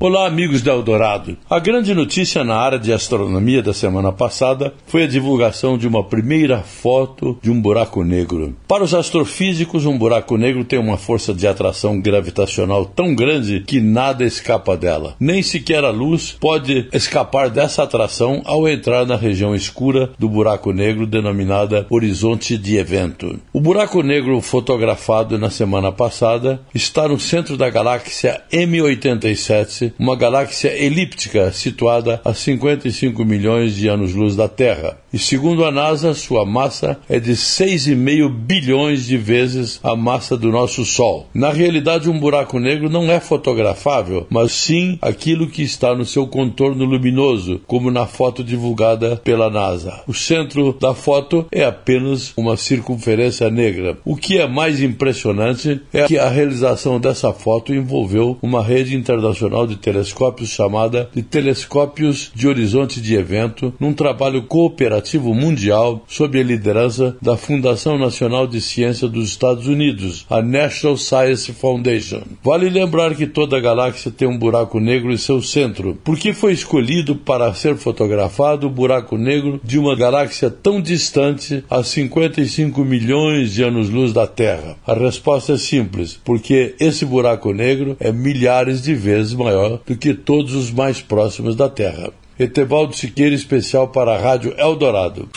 Olá, amigos da Eldorado. A grande notícia na área de astronomia da semana passada foi a divulgação de uma primeira foto de um buraco negro. Para os astrofísicos, um buraco negro tem uma força de atração gravitacional tão grande que nada escapa dela. Nem sequer a luz pode escapar dessa atração ao entrar na região escura do buraco negro denominada horizonte de evento. O buraco negro fotografado na semana passada está no centro da galáxia M87 uma galáxia elíptica situada a 55 milhões de anos-luz da Terra. E segundo a NASA, sua massa é de 6,5 bilhões de vezes a massa do nosso Sol. Na realidade, um buraco negro não é fotografável, mas sim aquilo que está no seu contorno luminoso, como na foto divulgada pela NASA. O centro da foto é apenas uma circunferência negra. O que é mais impressionante é que a realização dessa foto envolveu uma rede internacional de telescópios chamada de Telescópios de Horizonte de Evento, num trabalho cooperativo mundial sob a liderança da Fundação Nacional de Ciência dos Estados Unidos, a National Science Foundation. Vale lembrar que toda galáxia tem um buraco negro em seu centro. Por que foi escolhido para ser fotografado o buraco negro de uma galáxia tão distante a 55 milhões de anos-luz da Terra? A resposta é simples, porque esse buraco negro é milhares de vezes maior maior do que todos os mais próximos da Terra. Etevaldo Siqueira, especial para a Rádio Eldorado.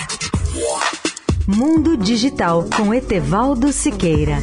Mundo Digital com Etevaldo Siqueira.